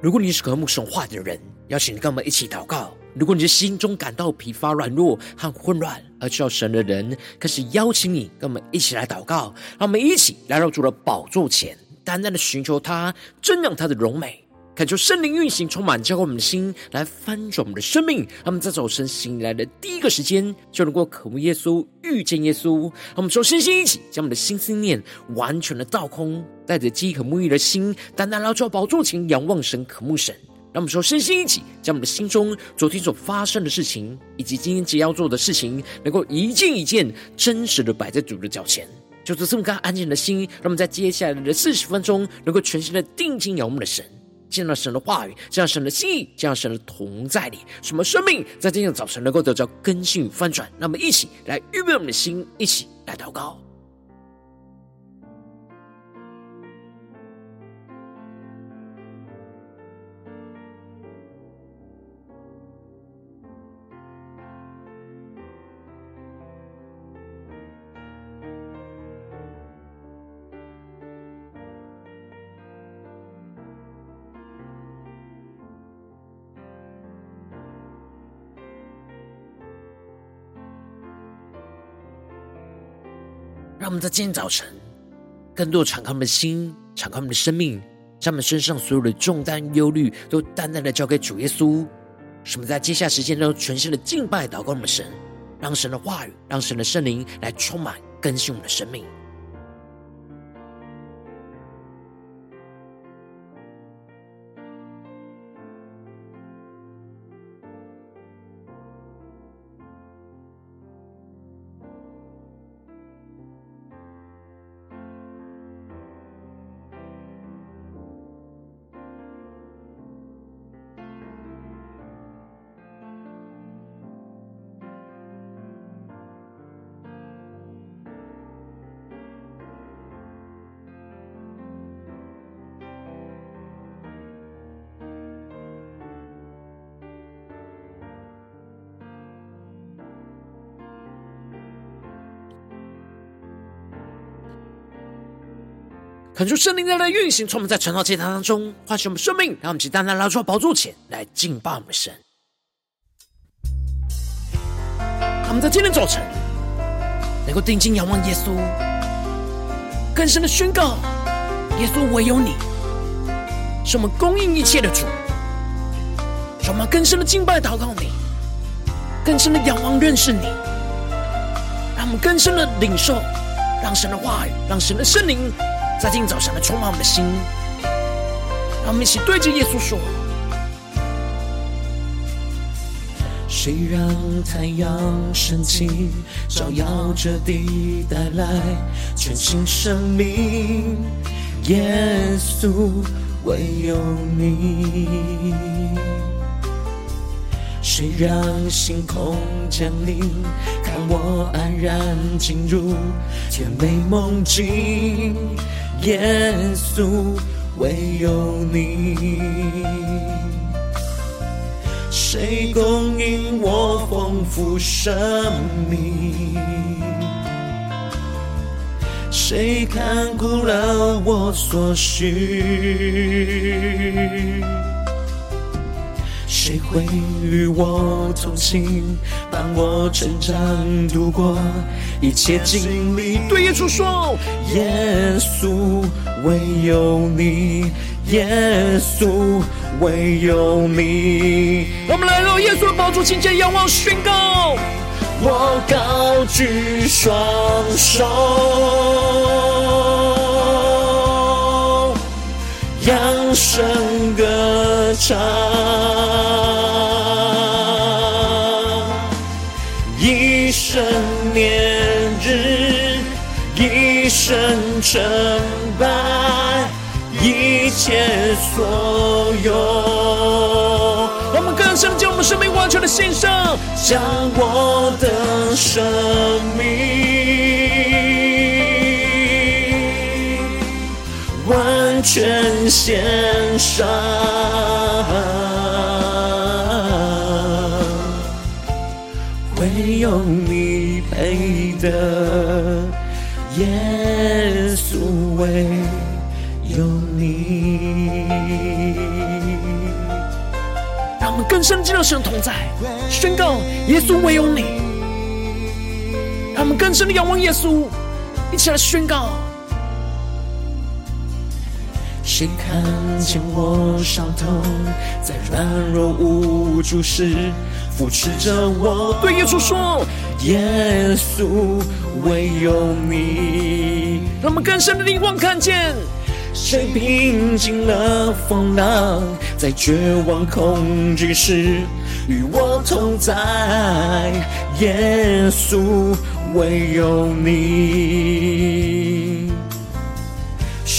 如果你是渴慕神话的人，邀请你跟我们一起祷告。如果你的心中感到疲乏、软弱和混乱而需要神的人，开始邀请你跟我们一起来祷告。让我们一起来到主的宝座前，淡淡的寻求他，真让他的荣美。恳求圣灵运行，充满浇灌我们的心，来翻转我们的生命。让我们在早晨醒来的第一个时间，就能够渴慕耶稣、遇见耶稣。让我们说，身心一起，将我们的心思念完全的倒空，带着饥渴沐浴的心，单单来到宝座前，仰望神、渴慕神。让我们说，身心一起，将我们的心中昨天所发生的事情，以及今天即要做的事情，能够一件一件真实的摆在主的脚前。就是这么个安静的心，让我们在接下来的四十分钟，能够全心的定睛仰望我们的神。见到神的话语，见到神的心意，见到神的同在里，什么生命在今天早晨能够得到更新与翻转？那么，一起来预备我们的心，一起来祷告。让我们在今天早晨，更多敞开我们的心，敞开我们的生命，将我们身上所有的重担、忧虑，都淡淡的交给主耶稣。使我们在接下来时间中，全新的敬拜、祷告我们的神，让神的话语，让神的圣灵来充满、更新我们的生命。恳求圣灵在来运行，充满在晨祷祭坛当中，唤醒我们生命，让我们起单单来到宝座前来敬拜我们神。他们在今天早晨能够定睛仰望耶稣，更深的宣告：耶稣唯有你是我们供应一切的主。让我们更深的敬拜祷告你，更深的仰望认识你，让我们更深的领受，让神的话语，让神的圣灵。在今早上来充满我们的心，让我们一起对着耶稣说：谁让太阳升起，照耀着地，带来全新生命？耶稣，唯有你。谁让星空降临，看我安然进入甜美梦境？耶稣，唯有你，谁供应我丰富生命？谁看顾了我所需？谁会与我同行，伴我成长，度过一切经历？对耶稣说：耶稣，唯有你，耶稣，唯有你。我们来到耶稣的宝座前，仰望宣告：我高举双手，扬声歌唱。称拜一生成败，一切所有，我们更深将我们生命完全的献上，将我的生命全献上，唯有你配得。耶稣，唯有你。让我们更深进入神同在，宣告耶稣唯有你。让我们更深的仰望耶稣，一起来宣告。谁看见我伤痛，在软弱无助时扶持着我？对耶稣说，耶稣唯有你。让我们更深的灵光看见，谁平静了风浪，在绝望恐惧时与我同在？耶稣唯有你。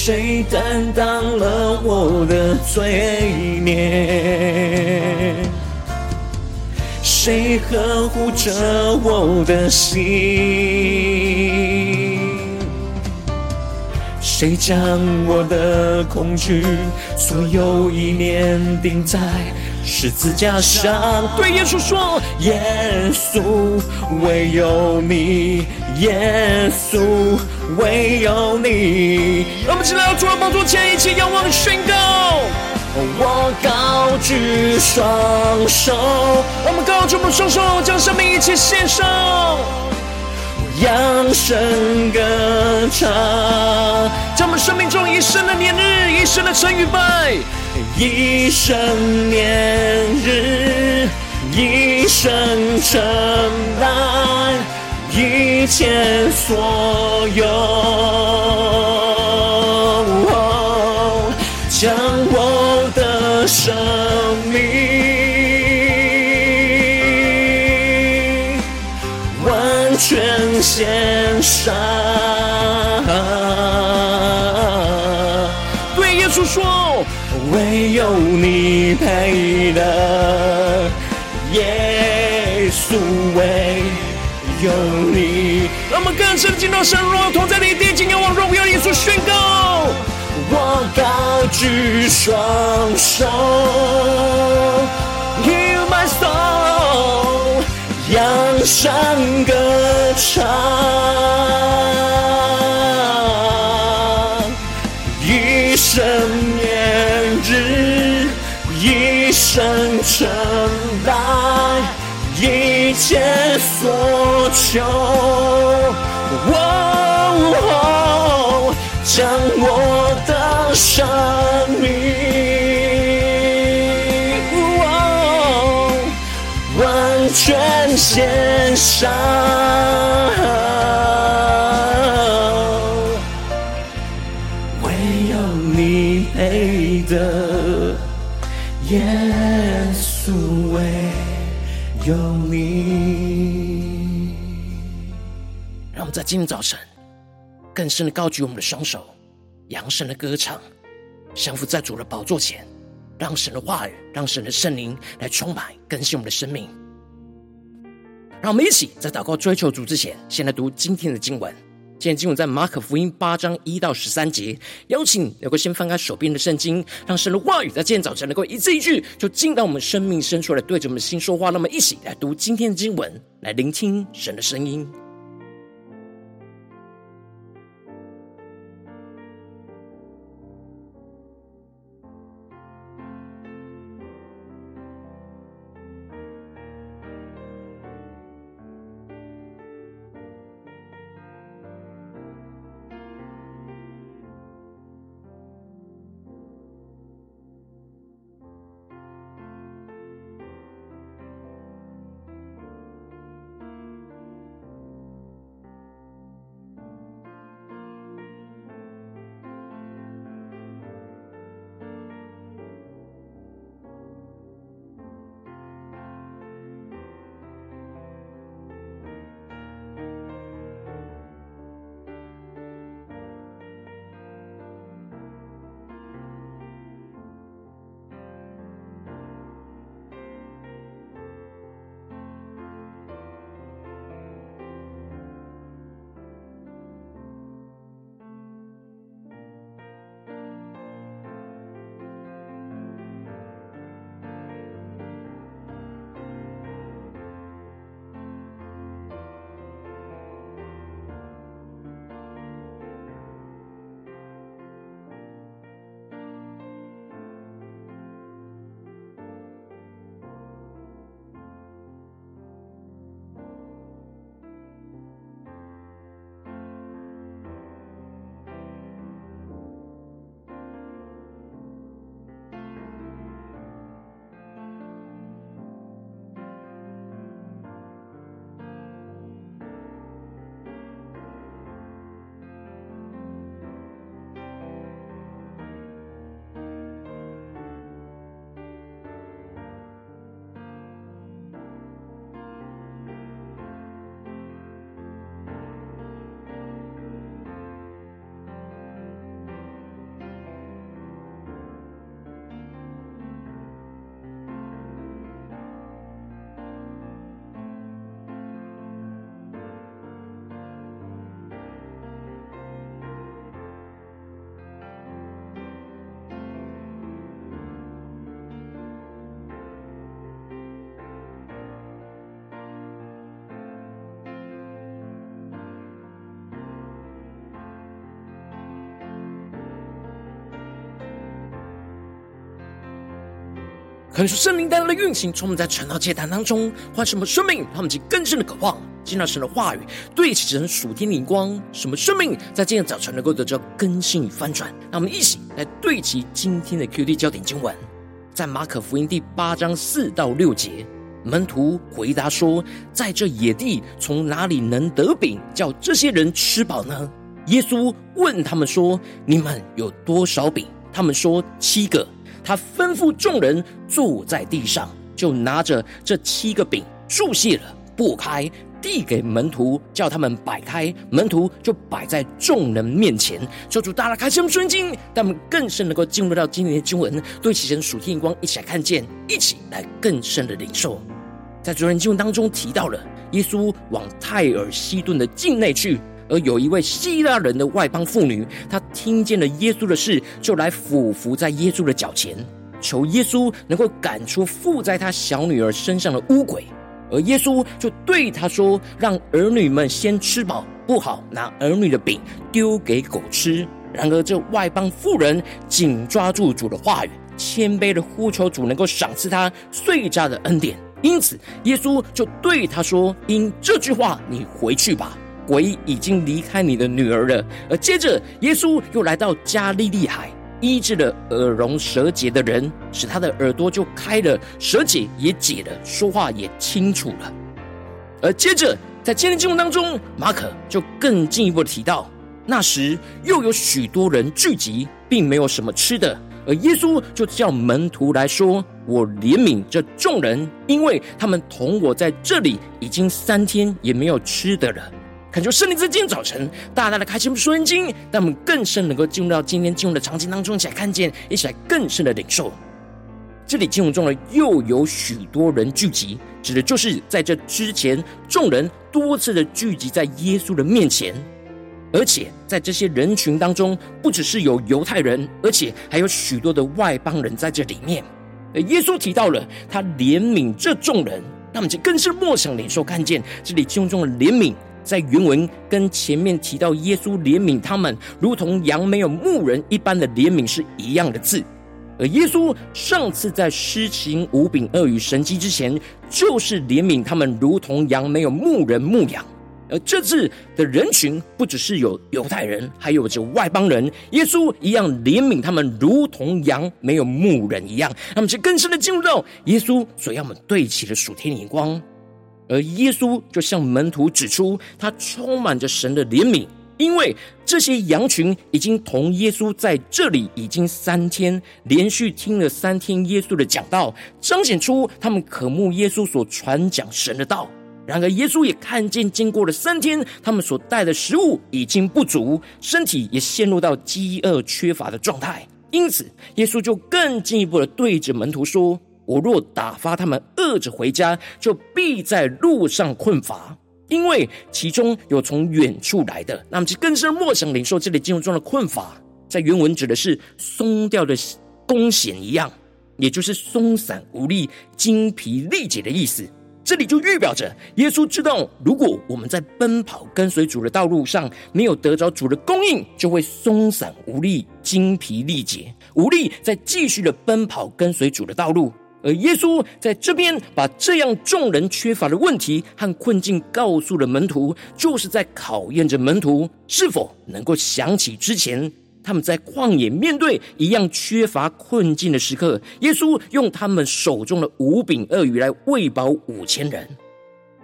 谁担当了我的罪孽？谁呵护着我的心？谁将我的恐惧所有意念定在十字架上？对耶稣说：耶稣唯有你，耶稣。唯有你，让我们起来，主的宝座前，一起仰望宣告。我高举双手，我们高举我们双手，将生命一起献上，扬声歌唱，将我们生命中一生的年日，一生的成与败，一生年日，一生承担。一切所有，将我的生命完全献上。对耶稣说，唯有你配得，耶稣为。有你，让我们更深进到神荣同在的殿，敬仰望荣耀耶稣宣告。我高举双手，Hear my soul，扬声歌唱，一生成败。一切所求，将我的生命，完全献上，今天早晨更深的高举我们的双手，扬声的歌唱，降服在主的宝座前，让神的话语，让神的圣灵来充满更新我们的生命。让我们一起在祷告追求主之前，先来读今天的经文。今天经文在马可福音八章一到十三节，邀请你能够先翻开手边的圣经，让神的话语在今天早晨能够一字一句，就进到我们生命深处来，对着我们的心说话。那么，一起来读今天的经文，来聆听神的声音。可是圣灵带来的运行，充满在晨祷祭坛当中，换什么生命，他们及更深的渴望，见到神的话语，对齐神属天灵光，什么生命在今天早晨能够得到更新与翻转。让我们一起来对齐今天的 QD 焦点经文，在马可福音第八章四到六节，门徒回答说：“在这野地，从哪里能得饼，叫这些人吃饱呢？”耶稣问他们说：“你们有多少饼？”他们说：“七个。”他吩咐众人坐在地上，就拿着这七个饼，祝谢了，擘开，递给门徒，叫他们摆开。门徒就摆在众人面前。求主大大开启我们眼睛，让我们更深能够进入到今天的经文，对其神属天光，一起来看见，一起来更深的领受。在昨天经文当中提到了，耶稣往泰尔西顿的境内去。而有一位希腊人的外邦妇女，她听见了耶稣的事，就来俯伏在耶稣的脚前，求耶稣能够赶出附在她小女儿身上的污鬼。而耶稣就对她说：“让儿女们先吃饱，不好拿儿女的饼丢给狗吃。”然而这外邦妇人紧抓住主的话语，谦卑的呼求主能够赏赐她碎渣的恩典。因此，耶稣就对她说：“因这句话，你回去吧。”鬼已经离开你的女儿了。而接着，耶稣又来到加利利海，医治了耳聋舌结的人，使他的耳朵就开了，舌结也解了，说话也清楚了。而接着，在今天经文当中，马可就更进一步的提到，那时又有许多人聚集，并没有什么吃的，而耶稣就叫门徒来说：“我怜悯这众人，因为他们同我在这里已经三天，也没有吃的了。”恳求圣灵在今天早晨大大的开启我们属灵经，让我们更深能够进入到今天进入的场景当中，一起来看见，一起来更深的领受。这里经文中的又有许多人聚集，指的就是在这之前，众人多次的聚集在耶稣的面前，而且在这些人群当中，不只是有犹太人，而且还有许多的外邦人在这里面。而耶稣提到了他怜悯这众人，那么就更是默想领受看见这里经文中的怜悯。在原文跟前面提到耶稣怜悯他们，如同羊没有牧人一般的怜悯是一样的字。而耶稣上次在施行五饼二鱼神迹之前，就是怜悯他们，如同羊没有牧人牧养。而这次的人群不只是有犹太人，还有着外邦人，耶稣一样怜悯他们，如同羊没有牧人一样。那么，就更深的进入到耶稣所要我们对齐的属天眼光。而耶稣就向门徒指出，他充满着神的怜悯，因为这些羊群已经同耶稣在这里已经三天，连续听了三天耶稣的讲道，彰显出他们渴慕耶稣所传讲神的道。然而，耶稣也看见，经过了三天，他们所带的食物已经不足，身体也陷入到饥饿缺乏的状态。因此，耶稣就更进一步的对着门徒说。我若打发他们饿着回家，就必在路上困乏，因为其中有从远处来的。那么，就更是默想领受这里经文中的困乏，在原文指的是松掉的弓弦一样，也就是松散无力、精疲力竭的意思。这里就预表着耶稣知道，如果我们在奔跑跟随主的道路上没有得着主的供应，就会松散无力、精疲力竭，无力再继续的奔跑跟随主的道路。而耶稣在这边把这样众人缺乏的问题和困境告诉了门徒，就是在考验着门徒是否能够想起之前他们在旷野面对一样缺乏困境的时刻，耶稣用他们手中的五饼二鱼来喂饱五千人。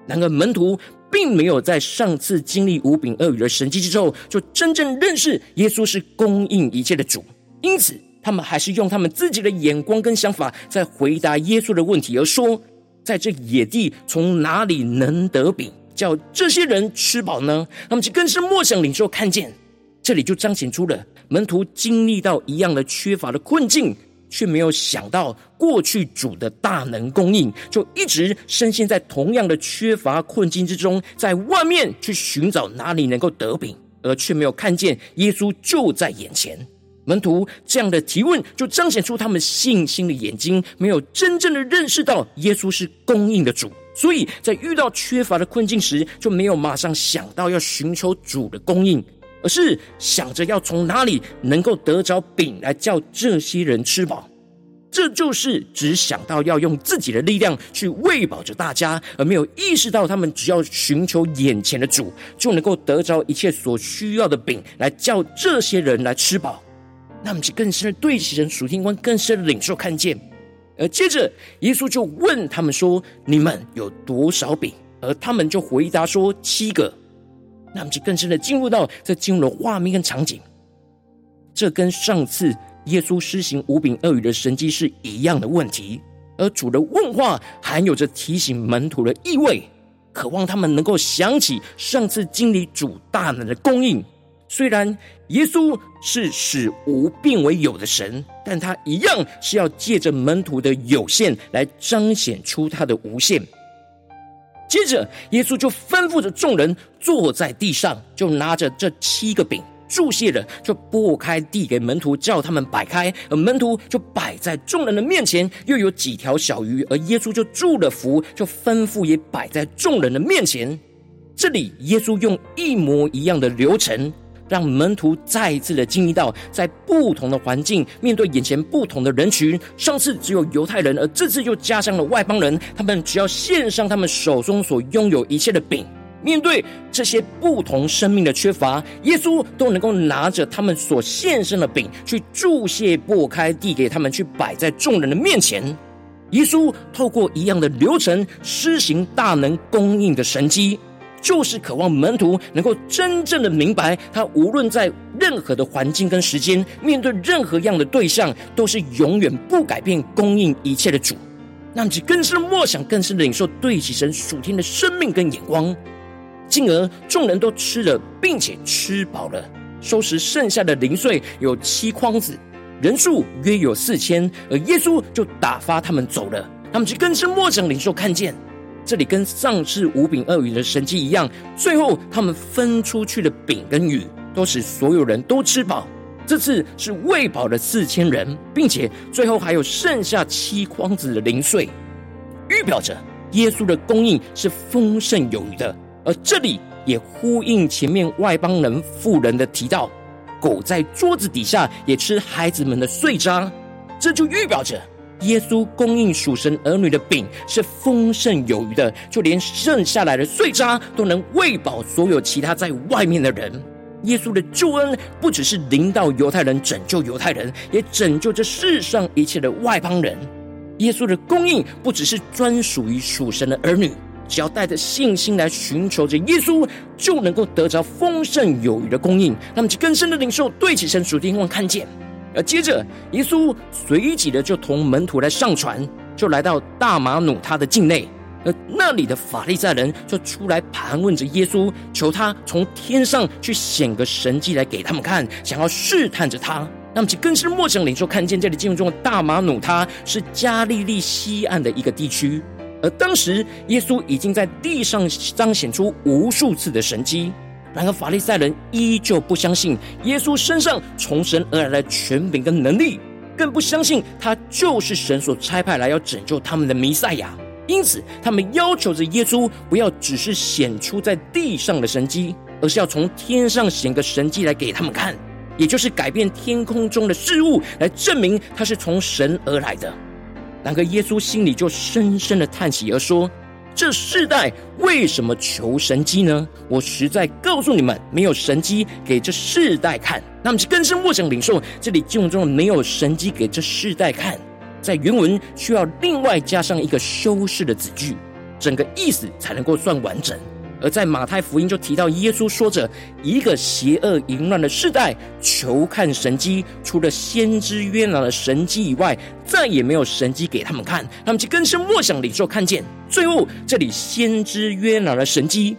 然而门徒并没有在上次经历五饼二鱼的神迹之后，就真正认识耶稣是供应一切的主，因此。他们还是用他们自己的眼光跟想法在回答耶稣的问题，而说：“在这野地，从哪里能得饼，叫这些人吃饱呢？”他们就更是默想领受看见，这里就彰显出了门徒经历到一样的缺乏的困境，却没有想到过去主的大能供应，就一直深陷在同样的缺乏困境之中，在外面去寻找哪里能够得饼，而却没有看见耶稣就在眼前。门徒这样的提问，就彰显出他们信心的眼睛没有真正的认识到耶稣是供应的主，所以在遇到缺乏的困境时，就没有马上想到要寻求主的供应，而是想着要从哪里能够得着饼来叫这些人吃饱。这就是只想到要用自己的力量去喂饱着大家，而没有意识到他们只要寻求眼前的主，就能够得着一切所需要的饼，来叫这些人来吃饱。那么，就更深的对齐神属天观，更深的领受看见。而接着，耶稣就问他们说：“你们有多少饼？”而他们就回答说：“七个。”那么，就更深的进入到这进入了画面跟场景。这跟上次耶稣施行五饼二鱼的神迹是一样的问题，而主的问话含有着提醒门徒的意味，渴望他们能够想起上次经历主大能的供应。虽然耶稣是使无变为有的神，但他一样是要借着门徒的有限来彰显出他的无限。接着，耶稣就吩咐着众人坐在地上，就拿着这七个饼，祝谢了，就擘开递给门徒，叫他们摆开，而门徒就摆在众人的面前。又有几条小鱼，而耶稣就祝了福，就吩咐也摆在众人的面前。这里，耶稣用一模一样的流程。让门徒再一次的经历到，在不同的环境，面对眼前不同的人群。上次只有犹太人，而这次又加上了外邦人。他们只要献上他们手中所拥有一切的饼，面对这些不同生命的缺乏，耶稣都能够拿着他们所献上的饼，去祝谢、擘开、递给他们，去摆在众人的面前。耶稣透过一样的流程，施行大能供应的神迹。就是渴望门徒能够真正的明白，他无论在任何的环境跟时间，面对任何样的对象，都是永远不改变供应一切的主。那么，就更深默想，更深的领受对起神属天的生命跟眼光，进而众人都吃了，并且吃饱了，收拾剩下的零碎有七筐子，人数约有四千，而耶稣就打发他们走了。他们就更深默想领受看见。这里跟上次五饼二鱼的神迹一样，最后他们分出去的饼跟鱼，都使所有人都吃饱。这次是喂饱了四千人，并且最后还有剩下七筐子的零碎，预表着耶稣的供应是丰盛有余的。而这里也呼应前面外邦人富人的提到，狗在桌子底下也吃孩子们的碎渣，这就预表着。耶稣供应属神儿女的饼是丰盛有余的，就连剩下来的碎渣都能喂饱所有其他在外面的人。耶稣的救恩不只是临到犹太人，拯救犹太人，也拯救这世上一切的外邦人。耶稣的供应不只是专属于属神的儿女，只要带着信心来寻求着耶稣，就能够得着丰盛有余的供应。那么，就更深的领受，对起神属天望看见。而接着，耶稣随即的就同门徒来上船，就来到大马努他的境内。而那里的法利赛人就出来盘问着耶稣，求他从天上去显个神迹来给他们看，想要试探着他。那么，其更是陌生领受看见，这里进入中的大马努他是加利利西岸的一个地区。而当时，耶稣已经在地上彰显出无数次的神迹。然而，法利赛人依旧不相信耶稣身上从神而来的权柄跟能力，更不相信他就是神所差派来要拯救他们的弥赛亚。因此，他们要求着耶稣不要只是显出在地上的神迹，而是要从天上显个神迹来给他们看，也就是改变天空中的事物，来证明他是从神而来的。然而，耶稣心里就深深的叹息而说。这世代为什么求神机呢？我实在告诉你们，没有神机给这世代看。那么，是根深默想领受这里经文中的“没有神机给这世代看”，在原文需要另外加上一个修饰的子句，整个意思才能够算完整。而在马太福音就提到，耶稣说着一个邪恶淫乱的世代求看神迹，除了先知约拿的神迹以外，再也没有神迹给他们看。他们就更深默想里就看见。最后，这里先知约拿的神迹，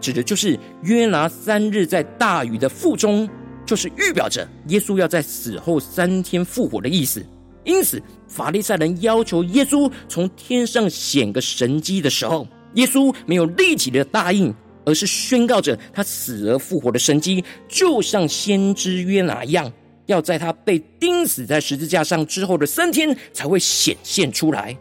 指的就是约拿三日在大鱼的腹中，就是预表着耶稣要在死后三天复活的意思。因此，法利赛人要求耶稣从天上显个神迹的时候，耶稣没有立即的答应，而是宣告着他死而复活的神迹，就像先知约拿一样，要在他被钉死在十字架上之后的三天才会显现出来。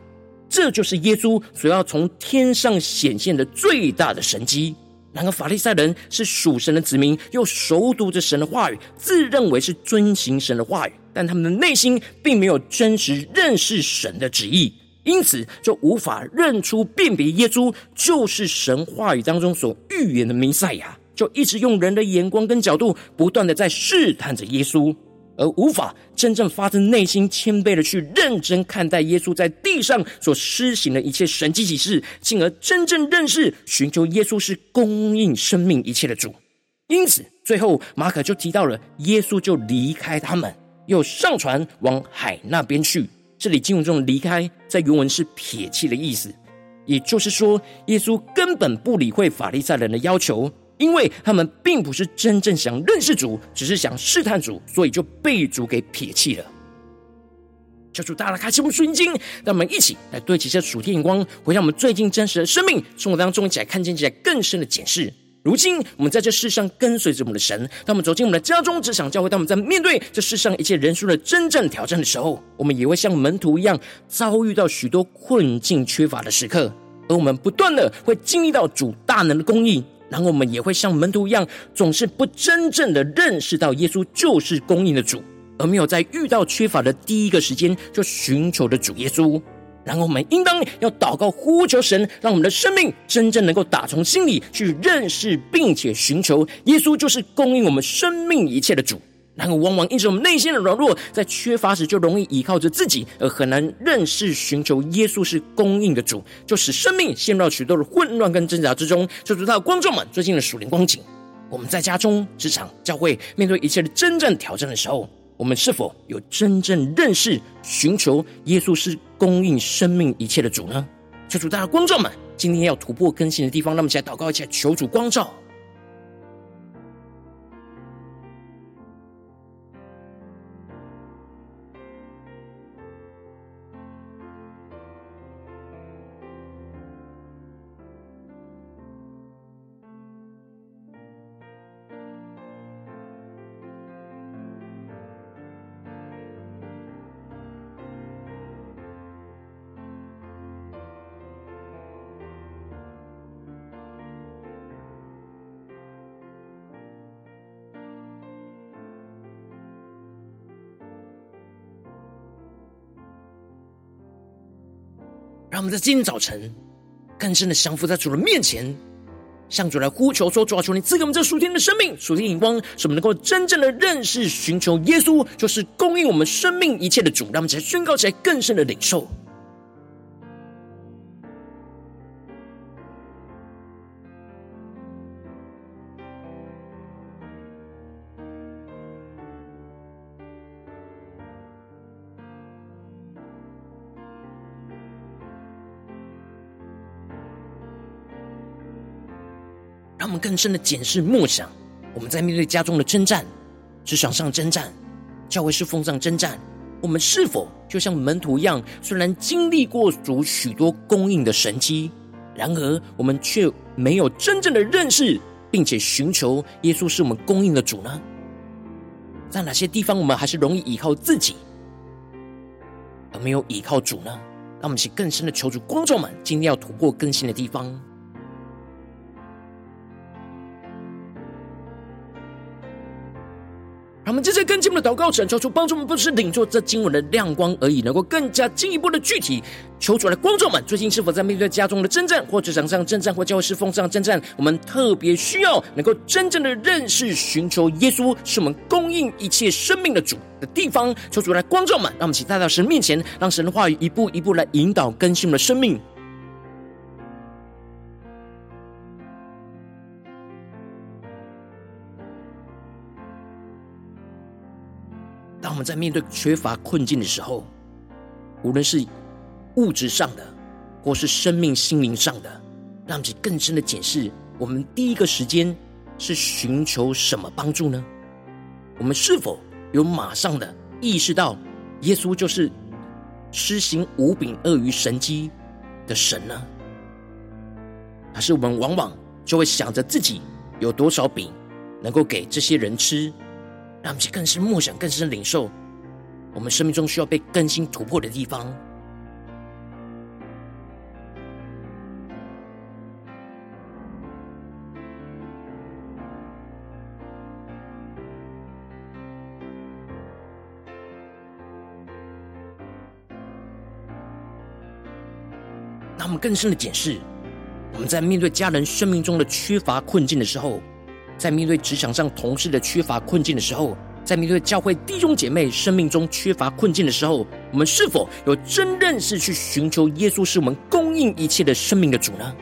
这就是耶稣所要从天上显现的最大的神迹。然而，法利赛人是属神的子民，又熟读着神的话语，自认为是遵行神的话语。但他们的内心并没有真实认识神的旨意，因此就无法认出辨别耶稣就是神话语当中所预言的弥赛亚，就一直用人的眼光跟角度，不断的在试探着耶稣。而无法真正发自内心谦卑的去认真看待耶稣在地上所施行的一切神迹奇事，进而真正认识、寻求耶稣是供应生命一切的主。因此，最后马可就提到了耶稣就离开他们，又上船往海那边去。这里经文中的离开，在原文是撇弃的意思，也就是说，耶稣根本不理会法利赛人的要求。因为他们并不是真正想认识主，只是想试探主，所以就被主给撇弃了。求主大大开启我们属灵经，让我们一起来对齐这属天眼光，回到我们最近真实的生命生活当中，一起来看见起来更深的检视。如今我们在这世上跟随着我们的神，当我们走进我们的家中、职场、教会，当我们在面对这世上一切人数的真正挑战的时候，我们也会像门徒一样，遭遇到许多困境、缺乏的时刻，而我们不断的会经历到主大能的供应。然后我们也会像门徒一样，总是不真正的认识到耶稣就是供应的主，而没有在遇到缺乏的第一个时间就寻求的主耶稣。然后我们应当要祷告呼求神，让我们的生命真正能够打从心里去认识，并且寻求耶稣就是供应我们生命一切的主。然后，往往因着我们内心的软弱，在缺乏时就容易依靠着自己，而很难认识、寻求耶稣是供应的主，就使生命陷入到许多的混乱跟挣扎之中。就知道观众们最近的属灵光景，我们在家中、职场、教会面对一切的真正挑战的时候，我们是否有真正认识、寻求耶稣是供应生命一切的主呢？求主大家观众们今天要突破更新的地方，那么起来祷告，一起来求主光照。们在今天早晨更深的降服在主的面前，向主来呼求说：“主啊，求你赐给我们这属天的生命、属天的眼光，使我们能够真正的认识、寻求耶稣，就是供应我们生命一切的主。”让我们起来宣告起来，更深的领受。更深的检视默想，我们在面对家中的征战、职场上征战、教会侍奉上征战，我们是否就像门徒一样，虽然经历过主许多供应的神迹，然而我们却没有真正的认识，并且寻求耶稣是我们供应的主呢？在哪些地方我们还是容易依靠自己，而没有依靠主呢？让我们请更深的求主光照们，今天要突破更新的地方。让我们正在跟进我们的祷告，神求主帮助我们，不是领受这经文的亮光而已，能够更加进一步的具体。求主来观众们，最近是否在面对家中的征战，或职场上征战，或教会侍奉上征战？我们特别需要能够真正的认识、寻求耶稣，是我们供应一切生命的主的地方。求主来观众们，让我们一起带到神面前，让神的话语一步一步来引导更新我们的生命。我们在面对缺乏困境的时候，无论是物质上的，或是生命心灵上的，让其更深的检视，我们第一个时间是寻求什么帮助呢？我们是否有马上的意识到，耶稣就是施行五饼二鱼神迹的神呢？还是我们往往就会想着自己有多少饼能够给这些人吃？让我们更深默想，更深领受我们生命中需要被更新突破的地方。让我们更深的检视，我们在面对家人生命中的缺乏困境的时候，在面对职场上同事的缺乏困境的时候，在面对教会弟兄姐妹生命中缺乏困境的时候，我们是否有真认识去寻求耶稣是我们供应一切的生命的主呢？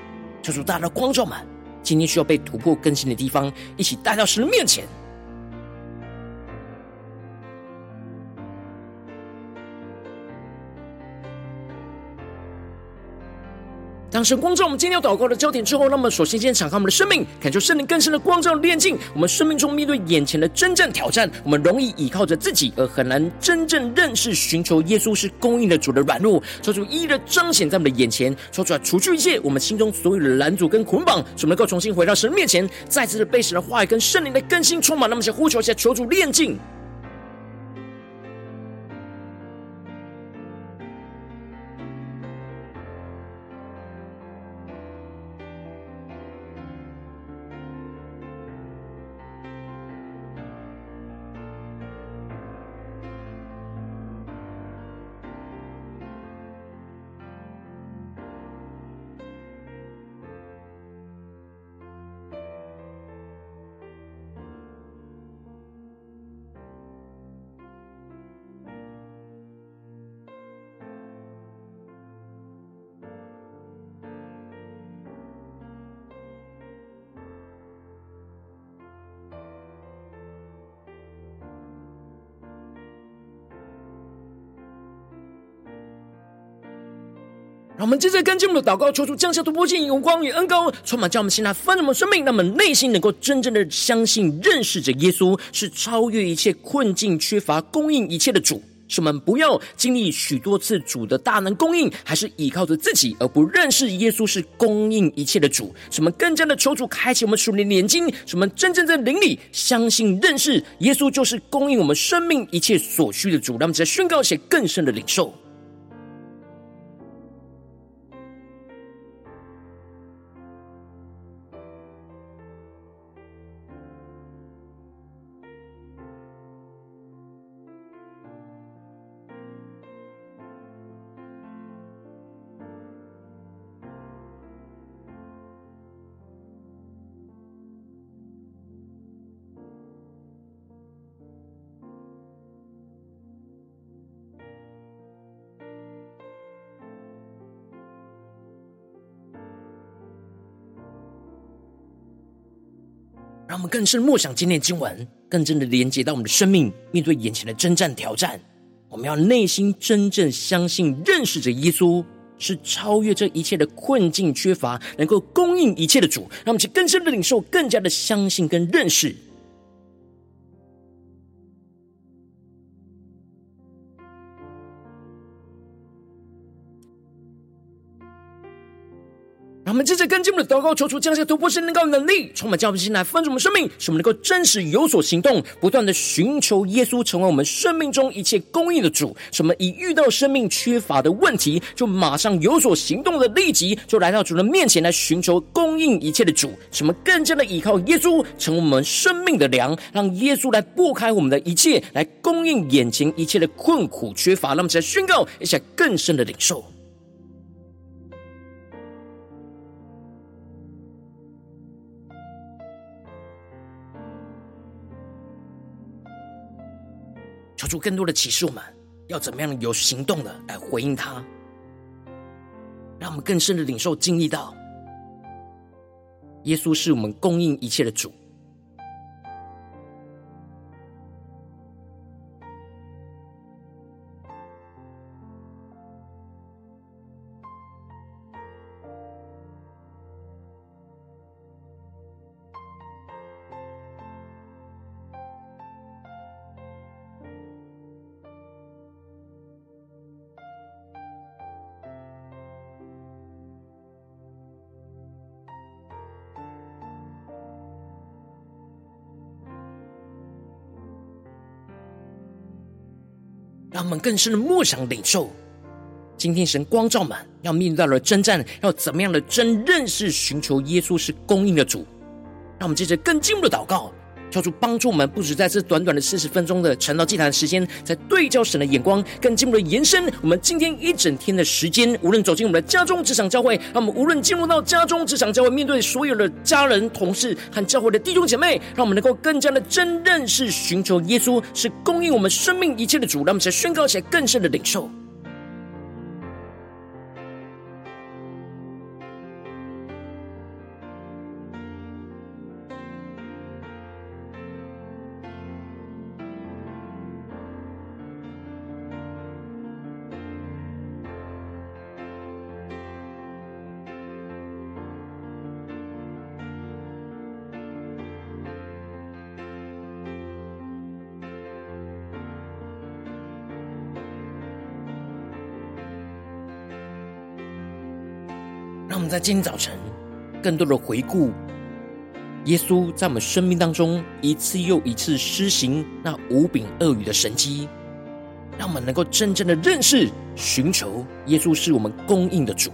求主大家的光照们，今天需要被突破更新的地方，一起带到神的面前。当神光照我们今天要祷告的焦点之后，那么首先先敞开我们的生命，感受圣灵更深的光照炼净我们生命中面对眼前的真正挑战。我们容易依靠着自己，而很难真正认识寻求耶稣是供应的主的软弱，求主一一的彰显在我们的眼前，说出来除去一切我们心中所有的拦阻跟捆绑，使我们能够重新回到神面前，再次的被神的话语跟圣灵的更新充满。那么，先呼求一下，求主炼净。我们接着跟进我们的祷告，求主降下突破性、荣光与恩膏，充满叫我们现在丰盛的生命，让我们内心能够真正的相信、认识着耶稣是超越一切困境、缺乏供应一切的主。使我们不要经历许多次主的大能供应，还是依靠着自己而不认识耶稣是供应一切的主。使我们更加的求主开启我们属灵的眼睛，使我们真正在灵里相信、认识耶稣就是供应我们生命一切所需的主。让我们在宣告写更深的领受。更深默想今天的经文，更真的连接到我们的生命。面对眼前的征战挑战，我们要内心真正相信、认识着耶稣是超越这一切的困境、缺乏，能够供应一切的主。让我们去更深的领受，更加的相信跟认识。让我们接着跟进我们的祷告，求主降下突破性、能高能力，充满教会心来丰盛我们生命，使我们能够真实有所行动，不断的寻求耶稣，成为我们生命中一切供应的主。什么一遇到生命缺乏的问题，就马上有所行动的，立即就来到主人面前来寻求供应一切的主。什么更加的依靠耶稣，成为我们生命的粮，让耶稣来拨开我们的一切，来供应眼前一切的困苦缺乏。让我们再宣告一下更深的领受。求出更多的启示，我们要怎么样有行动的来回应他，让我们更深的领受、经历到，耶稣是我们供应一切的主。让我们更深的默想领受，今天神光照们要面对到了征战，要怎么样的真认识寻求耶稣是供应的主。让我们接着更进一步的祷告，求主帮助我们，不止在这短短的四十分钟的晨祷祭坛的时间，在对焦神的眼光，更进一步的延伸。我们今天一整天的时间，无论走进我们的家中、职场、教会，让我们无论进入到家中、职场、教会，面对所有的家人、同事和教会的弟兄姐妹，让我们能够更加的真认识、寻求耶稣是供应我们生命一切的主。让我们再宣告起来，更深的领受。在今天早晨更多的回顾耶稣在我们生命当中一次又一次施行那无柄恶语的神迹，让我们能够真正的认识、寻求耶稣是我们供应的主。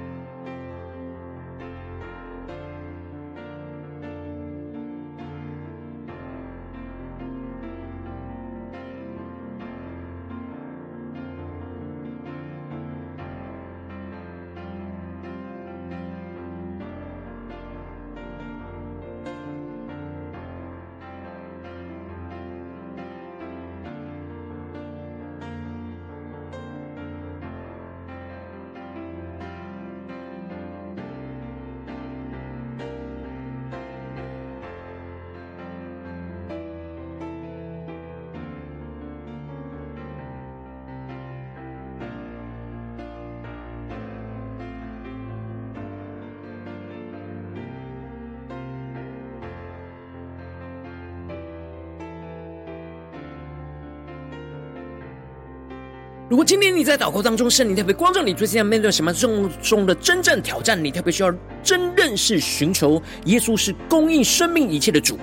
今天你在祷告当中，圣灵特别光照你，最近要面对什么重重的真正挑战，你特别需要真认识、寻求耶稣是供应生命一切的主。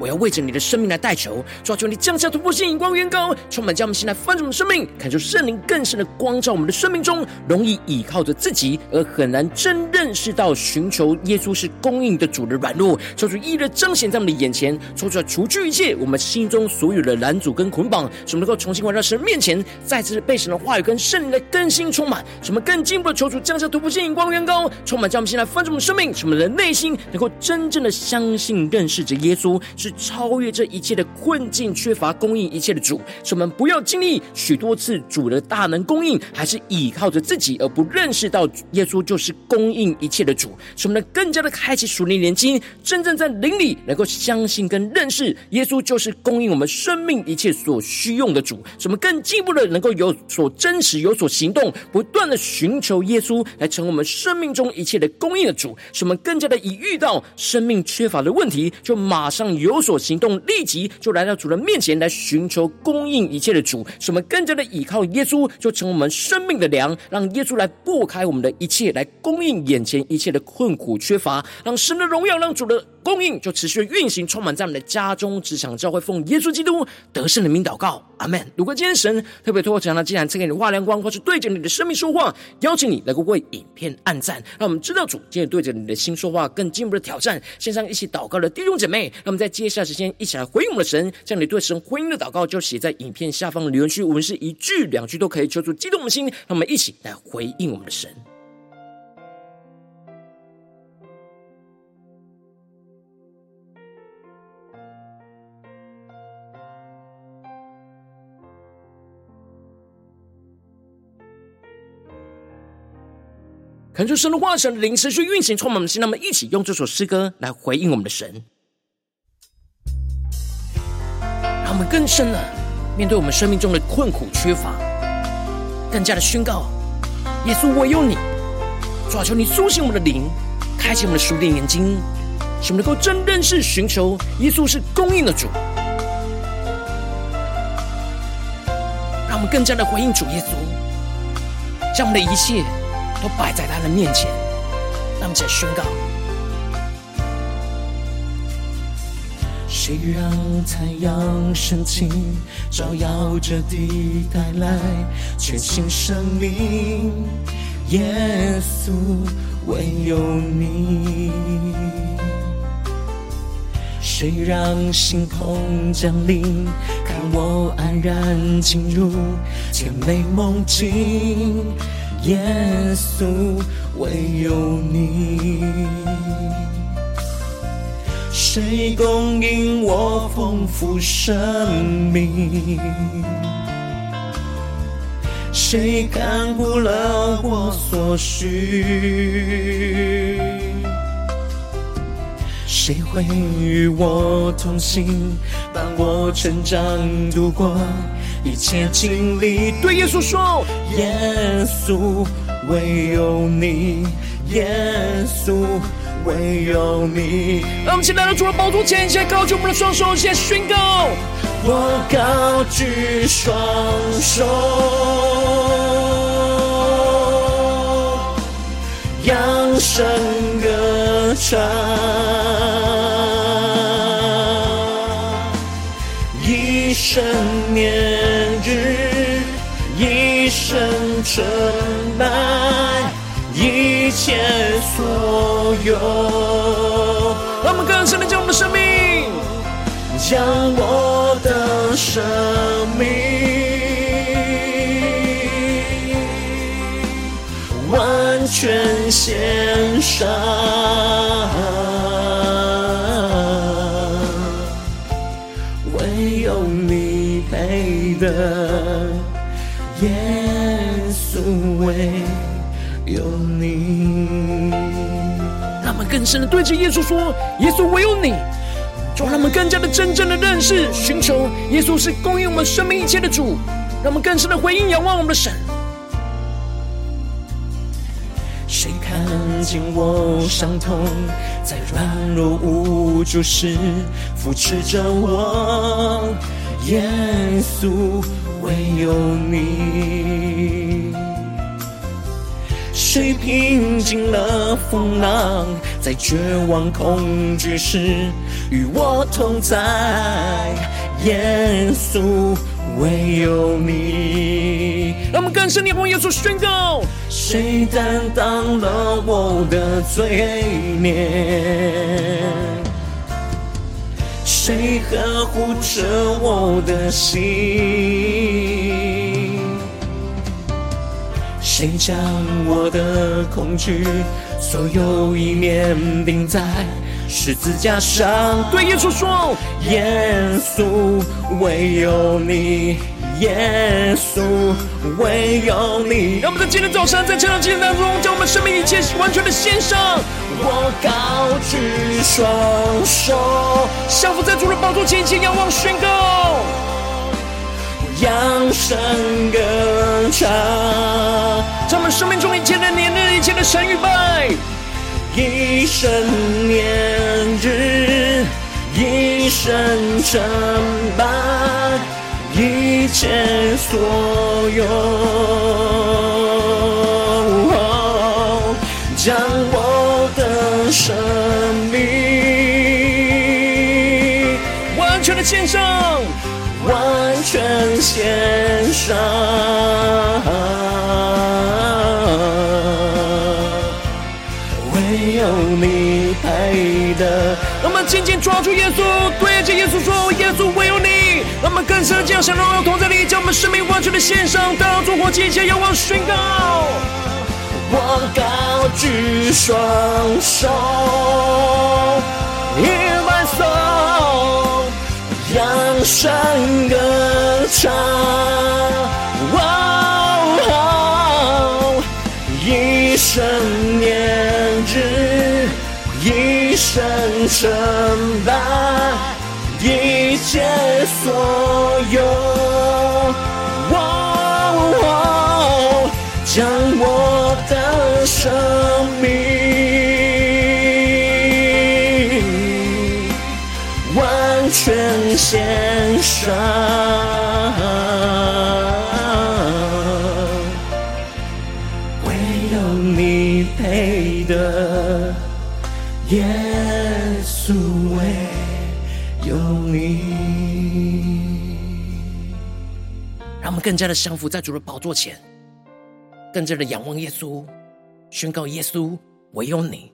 我要为着你的生命来代求，抓住你降下突破性、眼光远高，充满将我们心来翻转的生命，感受圣灵更深的光照我们的生命中，容易倚靠着自己而很难真认识到寻求耶稣是供应的主的软弱，求主一一的彰显在我们的眼前，抽出来除去一切我们心中所有的拦阻跟捆绑，使我们能够重新回到神面前，再次被神的话语跟圣灵的更新充满，使我们更进一步的求主降下突破性、眼光远高，充满将我们心来翻转我们生命，使我们的内心能够真正的相信认识着耶稣是。超越这一切的困境，缺乏供应一切的主，使我们不要经历许多次主的大能供应，还是倚靠着自己而不认识到耶稣就是供应一切的主，使我们更加的开启属灵眼睛，真正在灵里能够相信跟认识耶稣就是供应我们生命一切所需用的主，使我们更进一步的能够有所真实、有所行动，不断的寻求耶稣来成为我们生命中一切的供应的主，使我们更加的以遇到生命缺乏的问题，就马上有所行动。立即就来到主人面前来寻求供应一切的主，什么更加的依靠耶稣，就成我们生命的粮，让耶稣来破开我们的一切，来供应眼前一切的困苦缺乏，让神的荣耀，让主的供应就持续运行，充满在我们的家中、职场、教会，奉耶稣基督得胜的名祷告，阿门。如果今天神特别透过讲道，既然赐给你话亮光，或是对着你的生命说话，邀请你能够为影片按赞，让我们知道主今天对着你的心说话，更进一步的挑战。线上一起祷告的弟兄姐妹，让我们在接下来时间一起来回应我们的神，将你对神回应的祷告就写在影片下方的留言区，无论是一句两句都可以，求主激动我们的心，让我们一起来回应我们的神。恳求神的话语、神灵持续运行，充满我们的心。那么，一起用这首诗歌来回应我们的神，让我们更深的面对我们生命中的困苦缺乏，更加的宣告：耶稣，唯有你，主啊，求你苏醒我们的灵，开启我们的属灵眼睛，使我们能够真认识、寻求耶稣是供应的主，让我们更加的回应主耶稣，将我们的一切。都摆在他的面前，让我们一起来宣告。谁让太阳升起，照耀着地，带来全新生命？耶稣，唯有你。谁让星空降临，看我安然进入甜美梦境？耶稣，唯有你。谁供应我丰富生命？谁看顾了我所需？谁会与我同行，伴我成长，度过一切经历？对耶稣说：耶稣，唯有你，耶稣，唯有你。让我们一起来到主的宝座前，现在高举我们的双手，现在宣告：我高举双手，扬声歌唱。一生念称拜，一切所有。让我们更深的将我们的生命，将我的生命完全献上。的耶稣，唯有你。让我们更深的对着耶稣说：“耶稣，唯有你。”就让我们更加的真正的认识、寻求耶稣是供应我们生命一切的主。让我们更深的回应、仰望我们的神。谁看见我伤痛，在软弱无助时扶持着我？耶稣，唯有你。谁平静了风浪，在绝望恐惧时与我同在？耶稣，唯有你。让我们更深地向耶稣宣告：谁担当了我的罪孽？谁呵护着我的心？谁将我的恐惧所有一面钉在十字架上？对耶稣说：耶稣，唯有你。耶稣，唯有你。让我们在今天早上，在这场敬拜当中，将我们生命一切完全的献上。我高举双手，降服在主的宝座前，仰望宣告，扬声歌唱，在我们生命中一切的年日，一切的神与败，一生年日，一生成败。一切所有，将我的生命完全的献上，完全献上，唯有你配得。我们紧紧抓住耶稣，对着耶稣说：“耶稣，”更深的将神荣耀同在里，将我们生命完全的献上，当作活祭，仰望宣告。我高举双手，一万颂，扬声歌唱，一生念日，一生称拜。一解所有，将我的生命更加的降服在主的宝座前，更加的仰望耶稣，宣告耶稣，唯有你，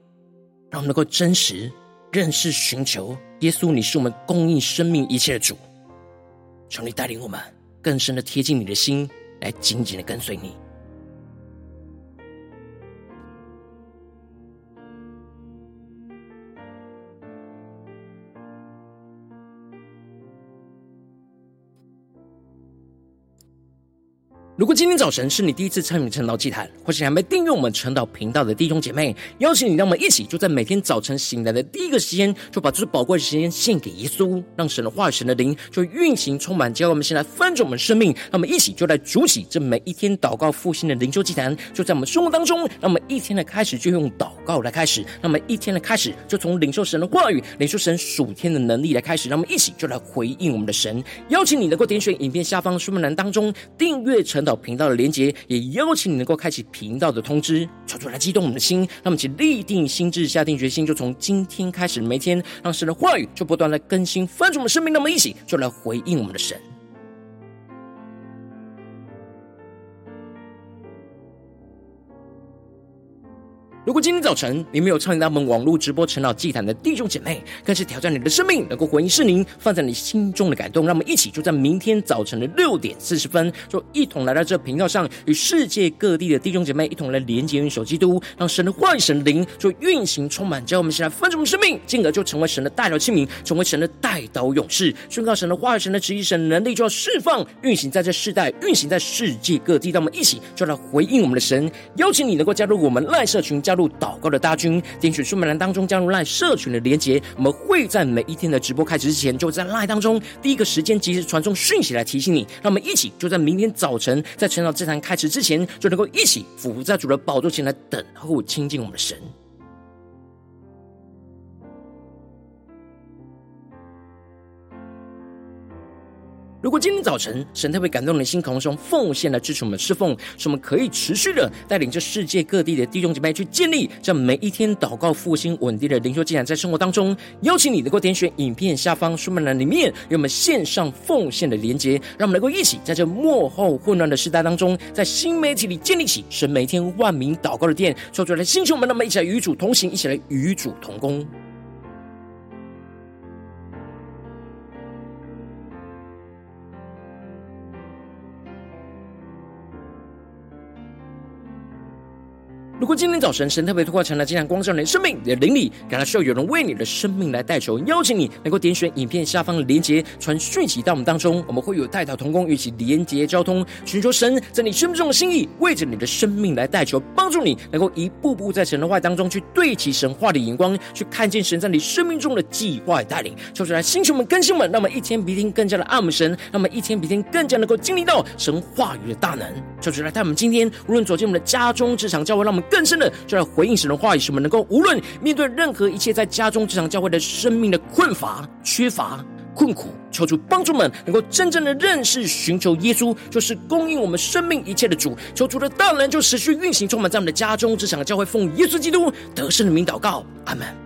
让我们能够真实认识、寻求耶稣。你是我们供应生命一切的主，求你带领我们更深的贴近你的心，来紧紧的跟随你。如果今天早晨是你第一次参与晨祷祭坛，或是还没订阅我们晨祷频道的弟兄姐妹，邀请你，让我们一起就在每天早晨醒来的第一个时间，就把这宝贵的时间献给耶稣，让神的话语、神的灵就运行充满，教我们先来翻转我们生命。让我们一起就来主起这每一天祷告复兴的灵修祭坛，就在我们生活当中。那么一天的开始就用祷告来开始，那么一天的开始就从领受神的话语、领受神属天的能力来开始。让我们一起就来回应我们的神。邀请你能够点选影片下方说明栏当中订阅晨到频道的连接，也邀请你能够开启频道的通知，传出来激动我们的心，让我们起立定心智，下定决心，就从今天开始，每天让神的话语就不断来更新翻转我们生命。那么一起就来回应我们的神。如果今天早晨你没有参与到我们网络直播陈老祭坛的弟兄姐妹，更是挑战你的生命，能够回应圣灵放在你心中的感动。让我们一起就在明天早晨的六点四十分，就一同来到这频道上，与世界各地的弟兄姐妹一同来连接、运手基督，让神的话语、神灵就运行充满，叫我们现在分盛生命，进而就成为神的代祷器皿，成为神的代祷勇士，宣告神的话语、神的旨意、神的能力就要释放、运行在这世代，运行在世界各地。让我们一起就来回应我们的神，邀请你能够加入我们赖社群，加入祷告的大军，点选说明栏当中加入赖社群的连结。我们会在每一天的直播开始之前，就在赖当中第一个时间及时传送讯息来提醒你。让我们一起就在明天早晨，在晨祷这堂开始之前，就能够一起俯伏在主的宝座前来等候亲近我们的神。如果今天早晨神特别感动你的心，同时用奉献来支持我们侍奉，使我们可以持续的带领着世界各地的弟兄姐妹去建立这每一天祷告复兴稳定的灵修进展，在生活当中，邀请你能够点选影片下方说明栏里面有我们线上奉献的连结，让我们能够一起在这幕后混乱的时代当中，在新媒体里建立起神每天万名祷告的殿，说出来星球们，那么一起来与主同行，一起来与主同工。如果今天早晨神特别透过晨祷祭坛光照你的生命，你的灵里感到需要有人为你的生命来代求，邀请你能够点选影片下方的连结，传讯息到我们当中，我们会有代祷同工，一起连结交通，寻求神在你生命中的心意，为着你的生命来代求，帮助你能够一步步在神的话当中去对齐神话的眼光，去看见神在你生命中的计划带领。求主来，星球们、更新们，让我们一天比一天更加的爱我们神，让我们一天比一天更加能够经历到神话语的大能。求主来，带我们今天无论走进我们的家中、职场、教会，让我们更。更深的，就来回应神的话语，使我们能够无论面对任何一切在家中、职场、教会的生命的困乏、缺乏、困苦，求主帮助们能够真正的认识、寻求耶稣，就是供应我们生命一切的主。求主的大能就持续运行，充满在我们的家中、职场、教会，奉耶稣基督得胜的名祷告，阿门。